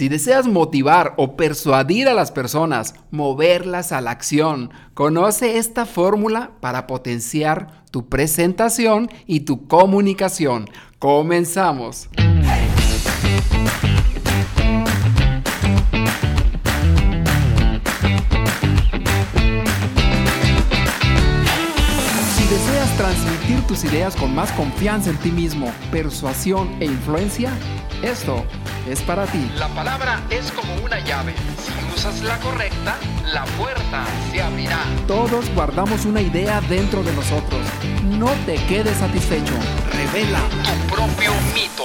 Si deseas motivar o persuadir a las personas, moverlas a la acción, conoce esta fórmula para potenciar tu presentación y tu comunicación. Comenzamos. Si deseas transmitir tus ideas con más confianza en ti mismo, persuasión e influencia, esto es para ti. La palabra es como una llave. Si usas la correcta, la puerta se abrirá. Todos guardamos una idea dentro de nosotros. No te quedes satisfecho. Revela. Tu propio mito.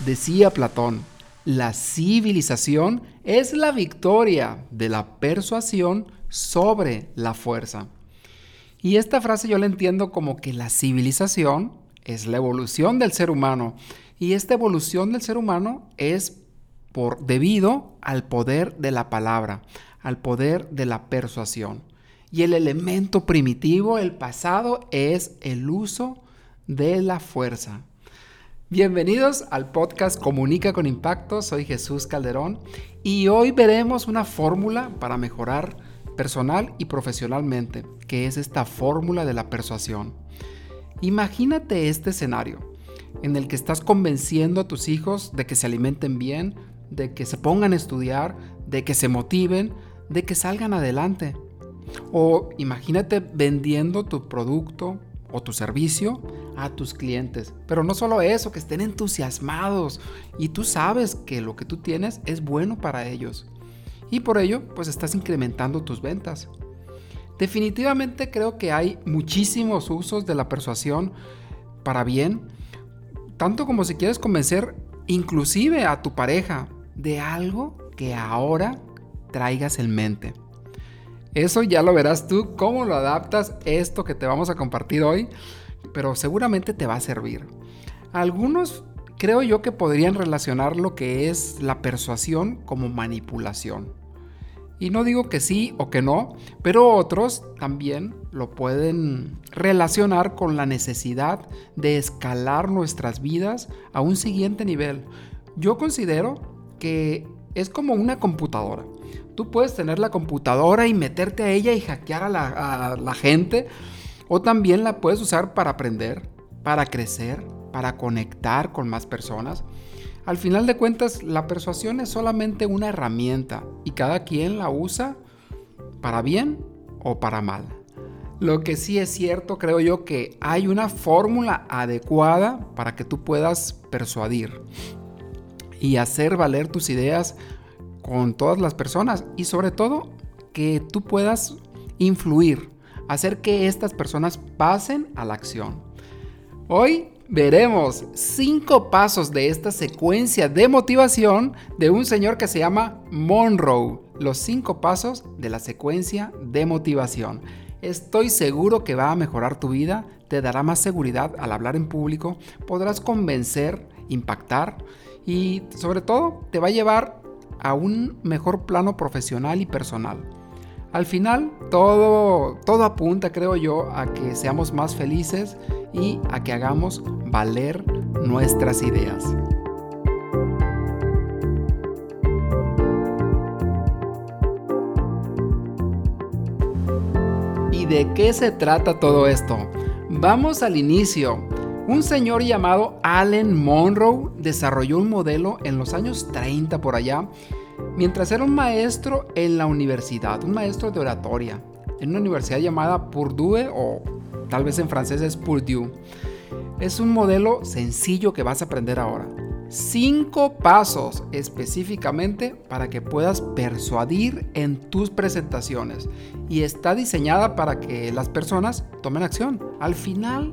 Decía Platón, la civilización es la victoria de la persuasión sobre la fuerza. Y esta frase yo la entiendo como que la civilización es la evolución del ser humano y esta evolución del ser humano es por debido al poder de la palabra, al poder de la persuasión. Y el elemento primitivo, el pasado, es el uso de la fuerza. Bienvenidos al podcast Comunica con Impacto, soy Jesús Calderón y hoy veremos una fórmula para mejorar personal y profesionalmente, que es esta fórmula de la persuasión. Imagínate este escenario en el que estás convenciendo a tus hijos de que se alimenten bien, de que se pongan a estudiar, de que se motiven, de que salgan adelante. O imagínate vendiendo tu producto o tu servicio a tus clientes. Pero no solo eso, que estén entusiasmados y tú sabes que lo que tú tienes es bueno para ellos. Y por ello, pues estás incrementando tus ventas. Definitivamente creo que hay muchísimos usos de la persuasión para bien tanto como si quieres convencer inclusive a tu pareja de algo que ahora traigas en mente. Eso ya lo verás tú, cómo lo adaptas esto que te vamos a compartir hoy, pero seguramente te va a servir. Algunos creo yo que podrían relacionar lo que es la persuasión como manipulación. Y no digo que sí o que no, pero otros también lo pueden relacionar con la necesidad de escalar nuestras vidas a un siguiente nivel. Yo considero que es como una computadora. Tú puedes tener la computadora y meterte a ella y hackear a la, a la gente, o también la puedes usar para aprender, para crecer, para conectar con más personas. Al final de cuentas, la persuasión es solamente una herramienta y cada quien la usa para bien o para mal. Lo que sí es cierto, creo yo, que hay una fórmula adecuada para que tú puedas persuadir y hacer valer tus ideas con todas las personas y sobre todo que tú puedas influir, hacer que estas personas pasen a la acción. Hoy veremos cinco pasos de esta secuencia de motivación de un señor que se llama Monroe. Los cinco pasos de la secuencia de motivación. Estoy seguro que va a mejorar tu vida, te dará más seguridad al hablar en público, podrás convencer, impactar y sobre todo te va a llevar a un mejor plano profesional y personal. Al final, todo, todo apunta, creo yo, a que seamos más felices y a que hagamos valer nuestras ideas. ¿Y de qué se trata todo esto? Vamos al inicio. Un señor llamado Allen Monroe desarrolló un modelo en los años 30 por allá mientras era un maestro en la universidad, un maestro de oratoria, en una universidad llamada Purdue o tal vez en francés es Purdue. Es un modelo sencillo que vas a aprender ahora. Cinco pasos específicamente para que puedas persuadir en tus presentaciones y está diseñada para que las personas tomen acción. Al final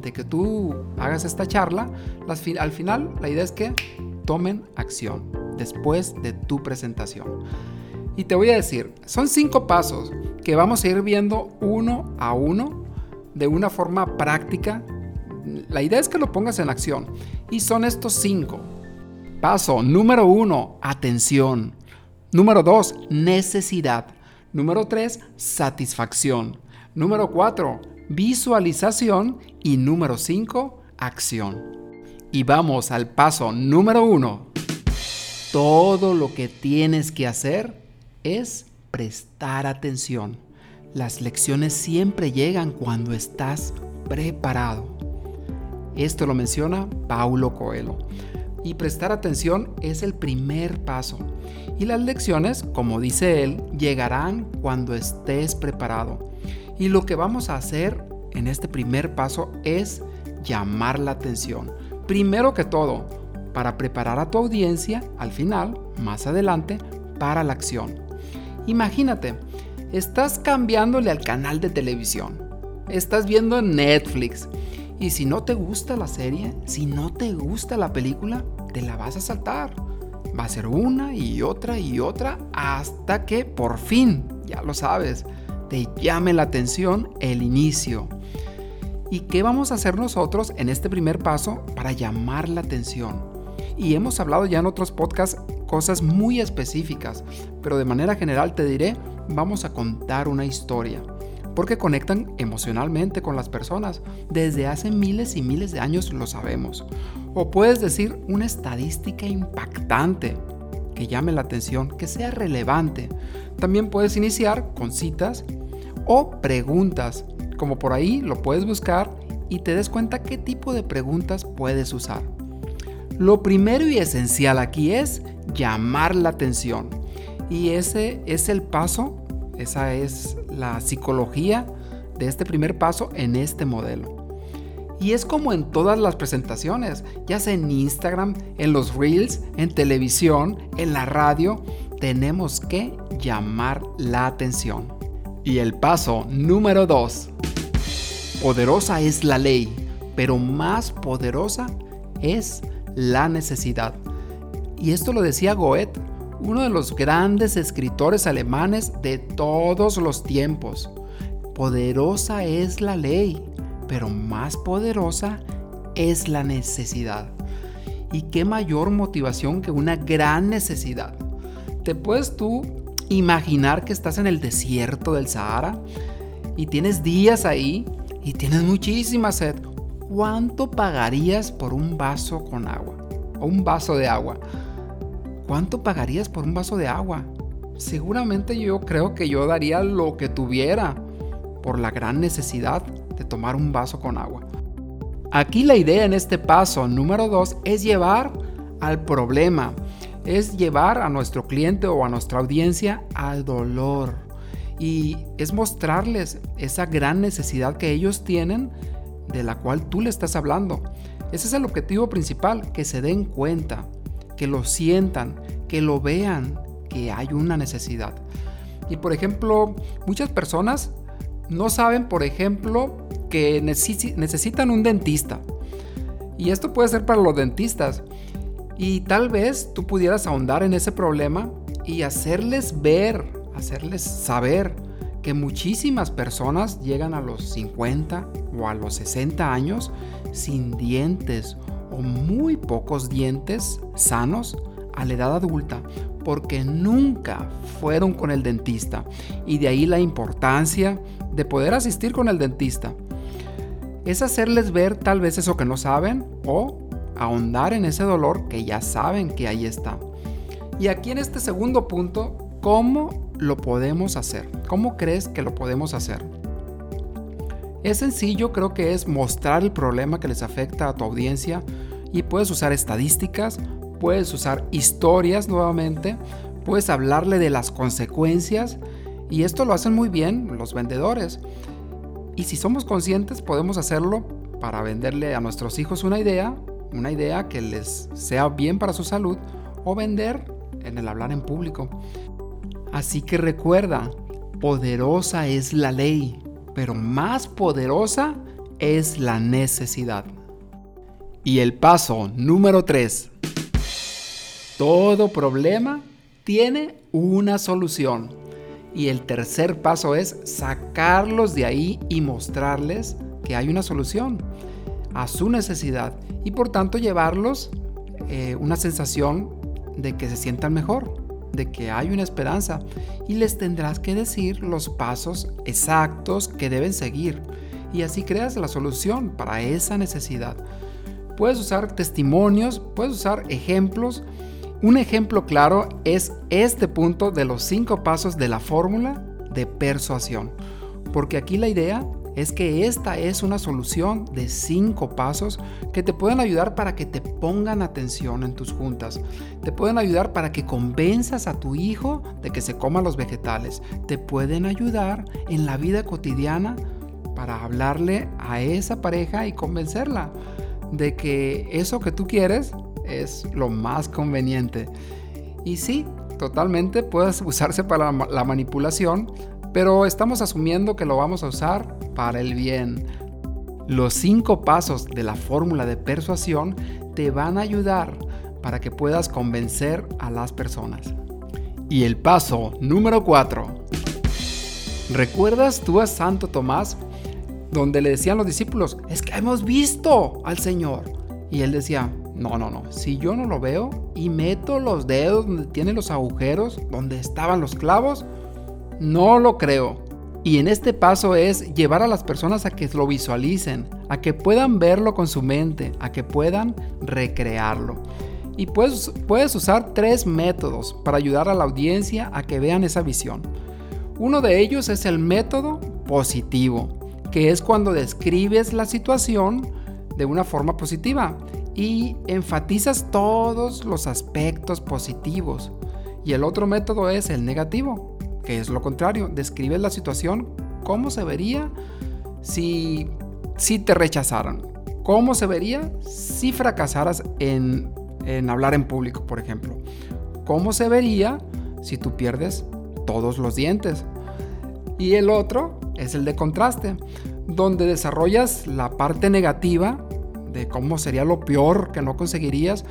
de que tú hagas esta charla, al final la idea es que tomen acción después de tu presentación. Y te voy a decir, son cinco pasos que vamos a ir viendo uno a uno de una forma práctica. La idea es que lo pongas en acción. Y son estos cinco. Paso número uno, atención. Número dos, necesidad. Número tres, satisfacción. Número cuatro, visualización. Y número cinco, acción. Y vamos al paso número uno. Todo lo que tienes que hacer es prestar atención. Las lecciones siempre llegan cuando estás preparado. Esto lo menciona Paulo Coelho. Y prestar atención es el primer paso. Y las lecciones, como dice él, llegarán cuando estés preparado. Y lo que vamos a hacer en este primer paso es llamar la atención. Primero que todo, para preparar a tu audiencia al final, más adelante, para la acción. Imagínate, estás cambiándole al canal de televisión. Estás viendo Netflix. Y si no te gusta la serie, si no te gusta la película, te la vas a saltar. Va a ser una y otra y otra hasta que por fin, ya lo sabes, te llame la atención el inicio. ¿Y qué vamos a hacer nosotros en este primer paso para llamar la atención? Y hemos hablado ya en otros podcasts cosas muy específicas, pero de manera general te diré, vamos a contar una historia, porque conectan emocionalmente con las personas. Desde hace miles y miles de años lo sabemos. O puedes decir una estadística impactante que llame la atención, que sea relevante. También puedes iniciar con citas o preguntas como por ahí lo puedes buscar y te des cuenta qué tipo de preguntas puedes usar. Lo primero y esencial aquí es llamar la atención. Y ese es el paso, esa es la psicología de este primer paso en este modelo. Y es como en todas las presentaciones, ya sea en Instagram, en los reels, en televisión, en la radio, tenemos que llamar la atención. Y el paso número 2. Poderosa es la ley, pero más poderosa es la necesidad. Y esto lo decía Goethe, uno de los grandes escritores alemanes de todos los tiempos. Poderosa es la ley, pero más poderosa es la necesidad. ¿Y qué mayor motivación que una gran necesidad? ¿Te puedes tú imaginar que estás en el desierto del Sahara y tienes días ahí y tienes muchísima sed, ¿cuánto pagarías por un vaso con agua? O un vaso de agua. ¿Cuánto pagarías por un vaso de agua? Seguramente yo creo que yo daría lo que tuviera por la gran necesidad de tomar un vaso con agua. Aquí la idea en este paso número 2 es llevar al problema, es llevar a nuestro cliente o a nuestra audiencia al dolor y es mostrarles esa gran necesidad que ellos tienen de la cual tú le estás hablando. Ese es el objetivo principal, que se den cuenta, que lo sientan, que lo vean, que hay una necesidad. Y por ejemplo, muchas personas no saben, por ejemplo, que necesitan un dentista. Y esto puede ser para los dentistas. Y tal vez tú pudieras ahondar en ese problema y hacerles ver hacerles saber que muchísimas personas llegan a los 50 o a los 60 años sin dientes o muy pocos dientes sanos a la edad adulta porque nunca fueron con el dentista y de ahí la importancia de poder asistir con el dentista. Es hacerles ver tal vez eso que no saben o ahondar en ese dolor que ya saben que ahí está. Y aquí en este segundo punto, ¿cómo lo podemos hacer? ¿Cómo crees que lo podemos hacer? Es sencillo, creo que es mostrar el problema que les afecta a tu audiencia y puedes usar estadísticas, puedes usar historias nuevamente, puedes hablarle de las consecuencias y esto lo hacen muy bien los vendedores. Y si somos conscientes podemos hacerlo para venderle a nuestros hijos una idea, una idea que les sea bien para su salud o vender en el hablar en público. Así que recuerda, poderosa es la ley, pero más poderosa es la necesidad. Y el paso número 3. Todo problema tiene una solución. Y el tercer paso es sacarlos de ahí y mostrarles que hay una solución a su necesidad y por tanto llevarlos eh, una sensación de que se sientan mejor de que hay una esperanza y les tendrás que decir los pasos exactos que deben seguir. Y así creas la solución para esa necesidad. Puedes usar testimonios, puedes usar ejemplos. Un ejemplo claro es este punto de los cinco pasos de la fórmula de persuasión, porque aquí la idea es que esta es una solución de cinco pasos que te pueden ayudar para que te pongan atención en tus juntas. Te pueden ayudar para que convenzas a tu hijo de que se coma los vegetales. Te pueden ayudar en la vida cotidiana para hablarle a esa pareja y convencerla de que eso que tú quieres es lo más conveniente. Y sí, totalmente puede usarse para la manipulación, pero estamos asumiendo que lo vamos a usar para el bien. Los cinco pasos de la fórmula de persuasión te van a ayudar para que puedas convencer a las personas. Y el paso número 4. ¿Recuerdas tú a Santo Tomás? Donde le decían los discípulos, es que hemos visto al Señor. Y él decía, no, no, no, si yo no lo veo y meto los dedos donde tiene los agujeros, donde estaban los clavos, no lo creo. Y en este paso es llevar a las personas a que lo visualicen, a que puedan verlo con su mente, a que puedan recrearlo. Y puedes, puedes usar tres métodos para ayudar a la audiencia a que vean esa visión. Uno de ellos es el método positivo, que es cuando describes la situación de una forma positiva y enfatizas todos los aspectos positivos. Y el otro método es el negativo, que es lo contrario, describe la situación, cómo se vería si, si te rechazaran, cómo se vería si fracasaras en, en hablar en público, por ejemplo, cómo se vería si tú pierdes todos los dientes. Y el otro es el de contraste, donde desarrollas la parte negativa de cómo sería lo peor que no conseguirías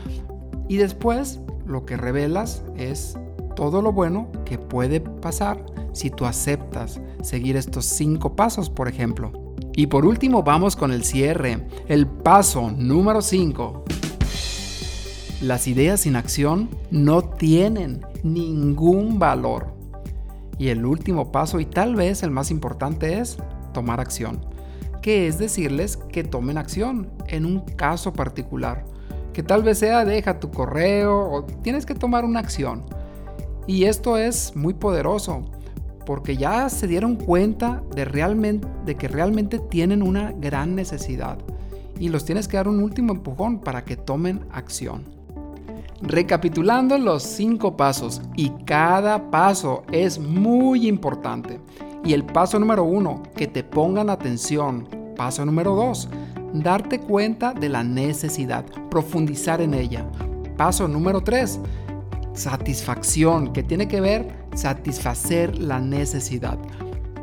y después lo que revelas es todo lo bueno que puede pasar si tú aceptas seguir estos cinco pasos, por ejemplo. Y por último vamos con el cierre, el paso número 5. Las ideas sin acción no tienen ningún valor. Y el último paso y tal vez el más importante es tomar acción, que es decirles que tomen acción en un caso particular, que tal vez sea deja tu correo o tienes que tomar una acción. Y esto es muy poderoso porque ya se dieron cuenta de, realmente, de que realmente tienen una gran necesidad y los tienes que dar un último empujón para que tomen acción. Recapitulando los cinco pasos y cada paso es muy importante. Y el paso número uno, que te pongan atención. Paso número dos, darte cuenta de la necesidad, profundizar en ella. Paso número tres, satisfacción, que tiene que ver satisfacer la necesidad.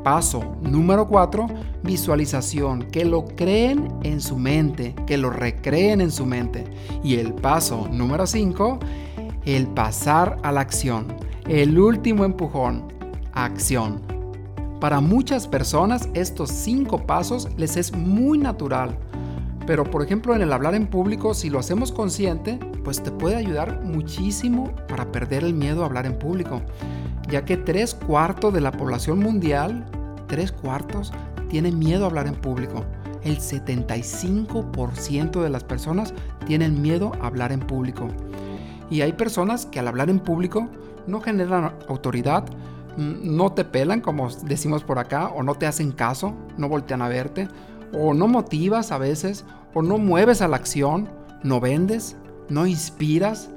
Paso número 4, visualización, que lo creen en su mente, que lo recreen en su mente. Y el paso número 5, el pasar a la acción. El último empujón, acción. Para muchas personas estos cinco pasos les es muy natural pero por ejemplo en el hablar en público, si lo hacemos consciente, pues te puede ayudar muchísimo para perder el miedo a hablar en público, ya que tres cuartos de la población mundial, tres cuartos, tienen miedo a hablar en público. El 75% de las personas tienen miedo a hablar en público. Y hay personas que al hablar en público no generan autoridad, no te pelan, como decimos por acá, o no te hacen caso, no voltean a verte, o no motivas a veces, o no mueves a la acción, no vendes, no inspiras,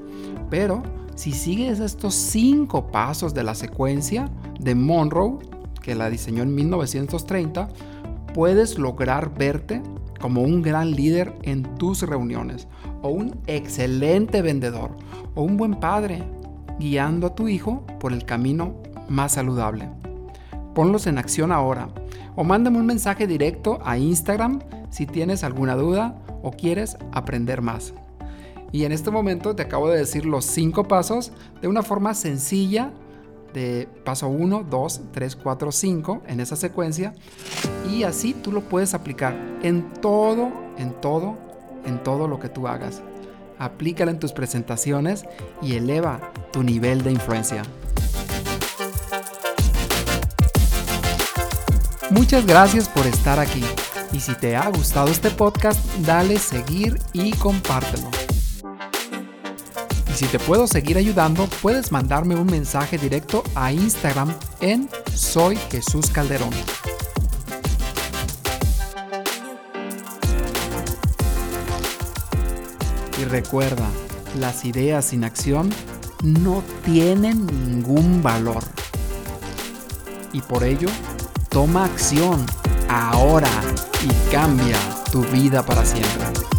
pero si sigues estos cinco pasos de la secuencia de Monroe, que la diseñó en 1930, puedes lograr verte como un gran líder en tus reuniones, o un excelente vendedor, o un buen padre, guiando a tu hijo por el camino más saludable. Ponlos en acción ahora o mándame un mensaje directo a Instagram si tienes alguna duda o quieres aprender más. Y en este momento te acabo de decir los cinco pasos de una forma sencilla de paso 1, 2, 3, 4, 5 en esa secuencia y así tú lo puedes aplicar en todo, en todo, en todo lo que tú hagas. Aplícalo en tus presentaciones y eleva tu nivel de influencia. Muchas gracias por estar aquí y si te ha gustado este podcast, dale seguir y compártelo. Y si te puedo seguir ayudando, puedes mandarme un mensaje directo a Instagram en Soy Jesús Calderón. Y recuerda, las ideas sin acción no tienen ningún valor. Y por ello, toma acción ahora y cambia tu vida para siempre.